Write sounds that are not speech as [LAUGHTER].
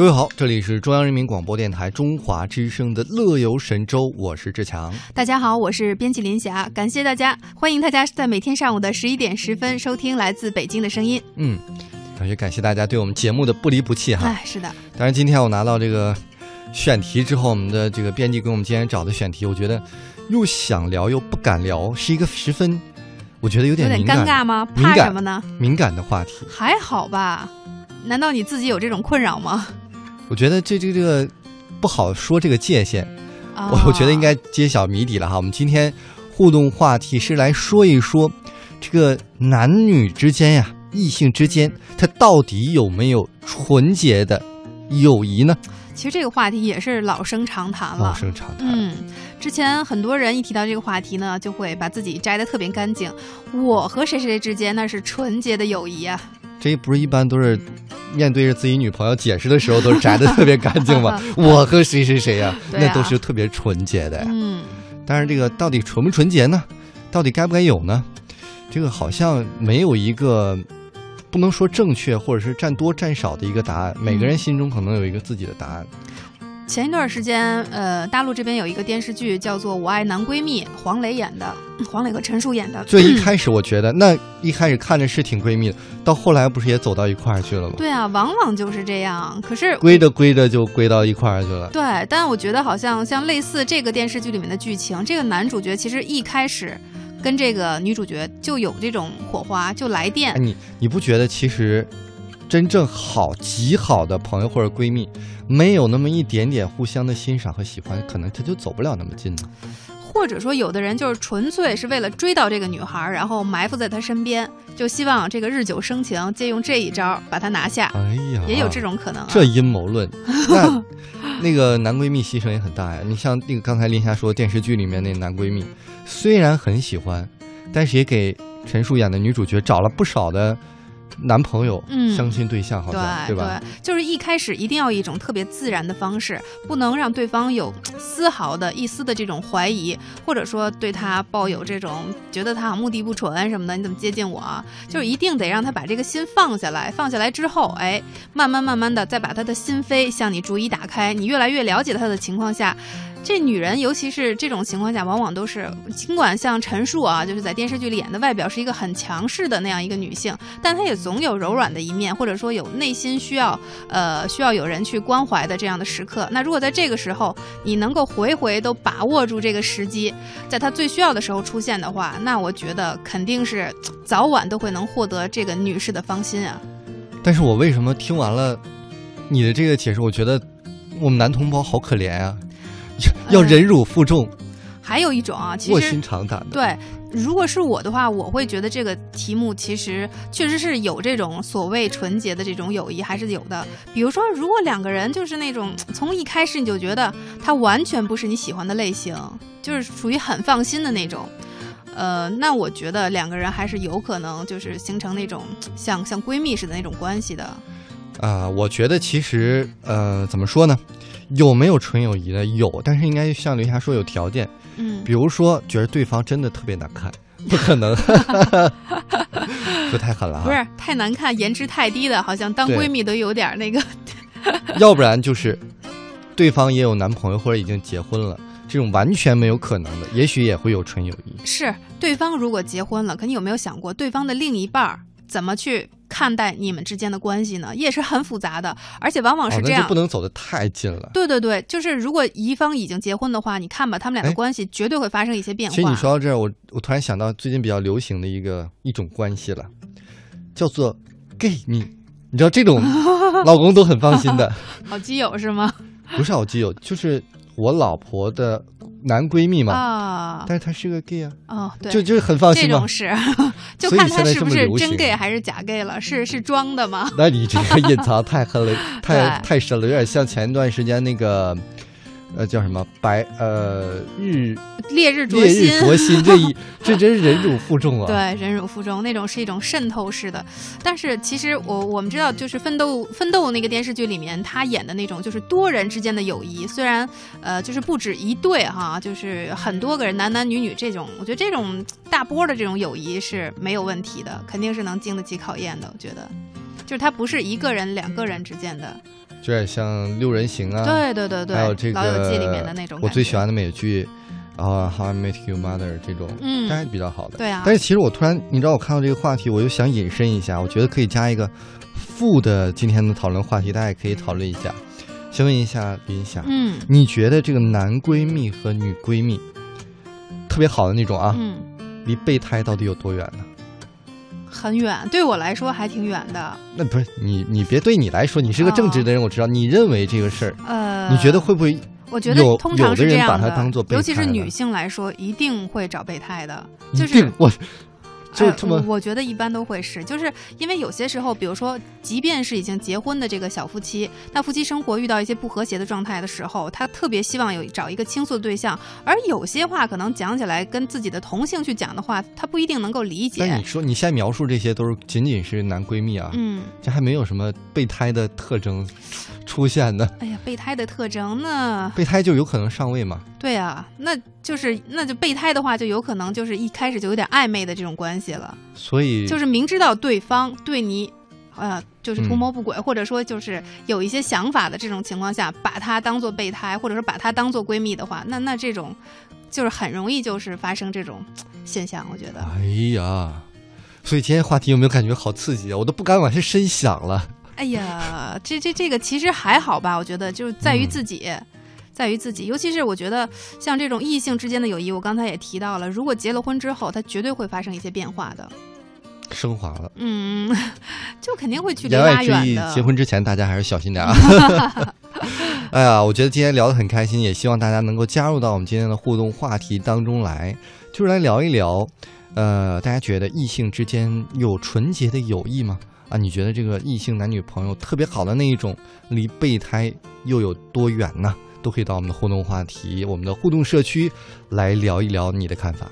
各位好，这里是中央人民广播电台中华之声的《乐游神州》，我是志强。大家好，我是编辑林霞，感谢大家，欢迎大家在每天上午的十一点十分收听来自北京的声音。嗯，感谢感谢大家对我们节目的不离不弃哈。哎，是的。当然，今天我拿到这个选题之后，我们的这个编辑给我们今天找的选题，我觉得又想聊又不敢聊，是一个十分我觉得有点有点尴尬吗？怕什么呢？敏感的话题。还好吧？难道你自己有这种困扰吗？我觉得这这这个不好说这个界限，哦我我觉得应该揭晓谜底了哈。我们今天互动话题是来说一说这个男女之间呀，异性之间，他到底有没有纯洁的友谊呢？其实这个话题也是老生常谈了。老生常谈。嗯，之前很多人一提到这个话题呢，就会把自己摘得特别干净。我和谁谁之间那是纯洁的友谊啊！这不是一般都是面对着自己女朋友解释的时候都是摘的特别干净吗？[LAUGHS] 我和谁谁谁呀、啊那都是特别纯洁的。嗯，但是这个到底纯不纯洁呢？到底该不该有呢？这个好像没有一个不能说正确或者是占多占少的一个答案，每个人心中可能有一个自己的答案。前一段时间，呃，大陆这边有一个电视剧叫做《我爱男闺蜜》，黄磊演的，[COUGHS] 黄磊和陈数演的。最一开始我觉得，[COUGHS] 那一开始看着是挺闺蜜的，到后来不是也走到一块儿去了吗？对啊，往往就是这样。可是归着归着就归到一块儿去了。对，但我觉得好像像类似这个电视剧里面的剧情，这个男主角其实一开始跟这个女主角就有这种火花，就来电哎，。你你不觉得其实真正好极好的朋友或者闺蜜，没有那么一点点互相的欣赏和喜欢，可能他就走不了那么近呢？或者说，有的人就是纯粹是为了追到这个女孩，然后埋伏在她身边，就希望这个日久生情，借用这一招把她拿下，哎呀，也有这种可能、啊。这阴谋论，那那个男闺蜜牺牲也很大呀。你像那个刚才林霞说电视剧里面那男闺蜜，虽然很喜欢，但是也给陈数演的女主角找了不少的男朋友、嗯相亲对象，好像对吧？就是一开始一定要一种特别自然的方式，不能让对方有丝毫的一丝的这种怀疑，或者说对他抱有这种觉得他好像目的不纯什么的，你怎么接近我啊？就是一定得让他把这个心放下来，放下来之后，哎，慢慢慢慢的再把他的心扉向你逐一打开，你越来越了解他的情况下。这女人，尤其是这种情况下，往往都是尽管像陈数啊，就是在电视剧里演的外表是一个很强势的那样一个女性，但她也总有柔软的一面，或者说有内心需要呃需要有人去关怀的这样的时刻。那如果在这个时候你能够回回都把握住这个时机，在她最需要的时候出现的话，那我觉得肯定是早晚都会能获得这个女士的芳心啊。但是我为什么听完了你的这个解释，我觉得我们男同胞好可怜啊，[LAUGHS] 要忍辱负重、还有一种啊，其实卧薪尝胆的。对，如果是我的话，我会觉得这个题目其实确实是有这种所谓纯洁的这种友谊还是有的。比如说，如果两个人就是那种从一开始你就觉得他完全不是你喜欢的类型，就是属于很放心的那种。呃，那我觉得两个人还是有可能就是形成那种像像闺蜜似的那种关系的。啊、我觉得其实呃，怎么说呢？有没有纯友谊的？有，但是应该像刘霞说有条件，嗯比如说觉得对方真的特别难看，[LAUGHS] 不可能，[LAUGHS] 这太狠了哈。不是太难看，颜值太低的，好像当闺蜜都有点那个。要不然就是对方也有男朋友或者已经结婚了，这种完全没有可能的，也许也会有纯友谊。是对方如果结婚了，可你有没有想过对方的另一半儿怎么去看待你们之间的关系呢？也是很复杂的，而且往往哦是，这样。不能走得太近了。对对对，就是如果一方已经结婚的话，你看吧，他们俩的哎关系绝对会发生一些变化。其实你说到这儿，我我突然想到最近比较流行的一个一种关系了，叫做 gay 蜜。你知道这种老公都很放心的，[LAUGHS] 好基友是吗？不是好基友，就是我老婆的男闺蜜嘛。啊，但是他是个 gay 啊，哦，对，就就很放心嘛这种。是，[LAUGHS] 就看他是不是真 gay 还是假 gay 了，是是装的吗？那你这个 [LAUGHS] 隐藏太狠了，太太深了，有点像前一段时间那个，呃，叫什么白呃日烈日灼心烈心，日灼心，这一 [LAUGHS] 这真是忍辱负重啊！对，忍辱负重那种是一种渗透式的，但是其实我我们知道，就是奋斗奋斗那个电视剧里面，他演的那种就是多人之间的友谊，虽然呃就是不止一对哈，就是很多个人男男女女这种，我觉得这种大波的这种友谊是没有问题的，肯定是能经得起考验的。我觉得，就是他不是一个人两个人之间的。就有点像《六人行》啊，对对对对，还有这个老友记里面的那种。我最喜欢的美剧，然后《How I Met Your Mother》这种，嗯这还比较好的。对啊但是其实我突然，你知道，我看到这个话题，我就想引申一下，我觉得可以加一个副的今天的讨论话题，大家也可以讨论一下。先问一下林霞，嗯你觉得这个男闺蜜和女闺蜜特别好的那种啊，嗯，离备胎到底有多远呢？很远，对我来说还挺远的。那不是你，你别对你来说，你是个正直的人，我知道。你认为这个事儿，呃，你觉得会不会我觉得通常是这样有的人把它当作备尤其是女性来说，一定会找备胎的，就是我就哎这么我我觉得一般都会是，就是因为有些时候，比如说，即便是已经结婚的这个小夫妻，那夫妻生活遇到一些不和谐的状态的时候，他特别希望有找一个倾诉的对象，而有些话可能讲起来跟自己的同性去讲的话，他不一定能够理解但你。说你现在描述这些都是仅仅是男闺蜜啊，嗯，这还没有什么备胎的特征出出现呢。备胎的特征呢？备胎就有可能上位嘛？对啊，那就是那就备胎的话，就有可能就是一开始就有点暧昧的这种关系了。所以就是明知道对方对你，呃，就是图嗯谋不轨，或者说就是有一些想法的这种情况下，把她当做备胎，或者说把她当做闺蜜的话，那那这种就是很容易就是发生这种现象，我觉得。哎呀，所以今天话题有没有感觉好刺激啊？我都不敢往下深想了。哎呀，这这这个其实还好吧，我觉得就是在于嗯自己。在于自己，尤其是我觉得像这种异性之间的友谊，我刚才也提到了，如果结了婚之后，它绝对会发生一些变化的。升华了。嗯，[LAUGHS] 就肯定会去离拉远的。结婚之前大家还是小心点啊。[LAUGHS] [LAUGHS] 哎呀，我觉得今天聊得很开心，也希望大家能够加入到我们今天的互动话题当中来，就是来聊一聊，呃，大家觉得异性之间有纯洁的友谊吗？啊，你觉得这个异性男女朋友特别好的那一种，离备胎又有多远呢？都可以到我们的互动话题、我们的互动社区来聊一聊你的看法。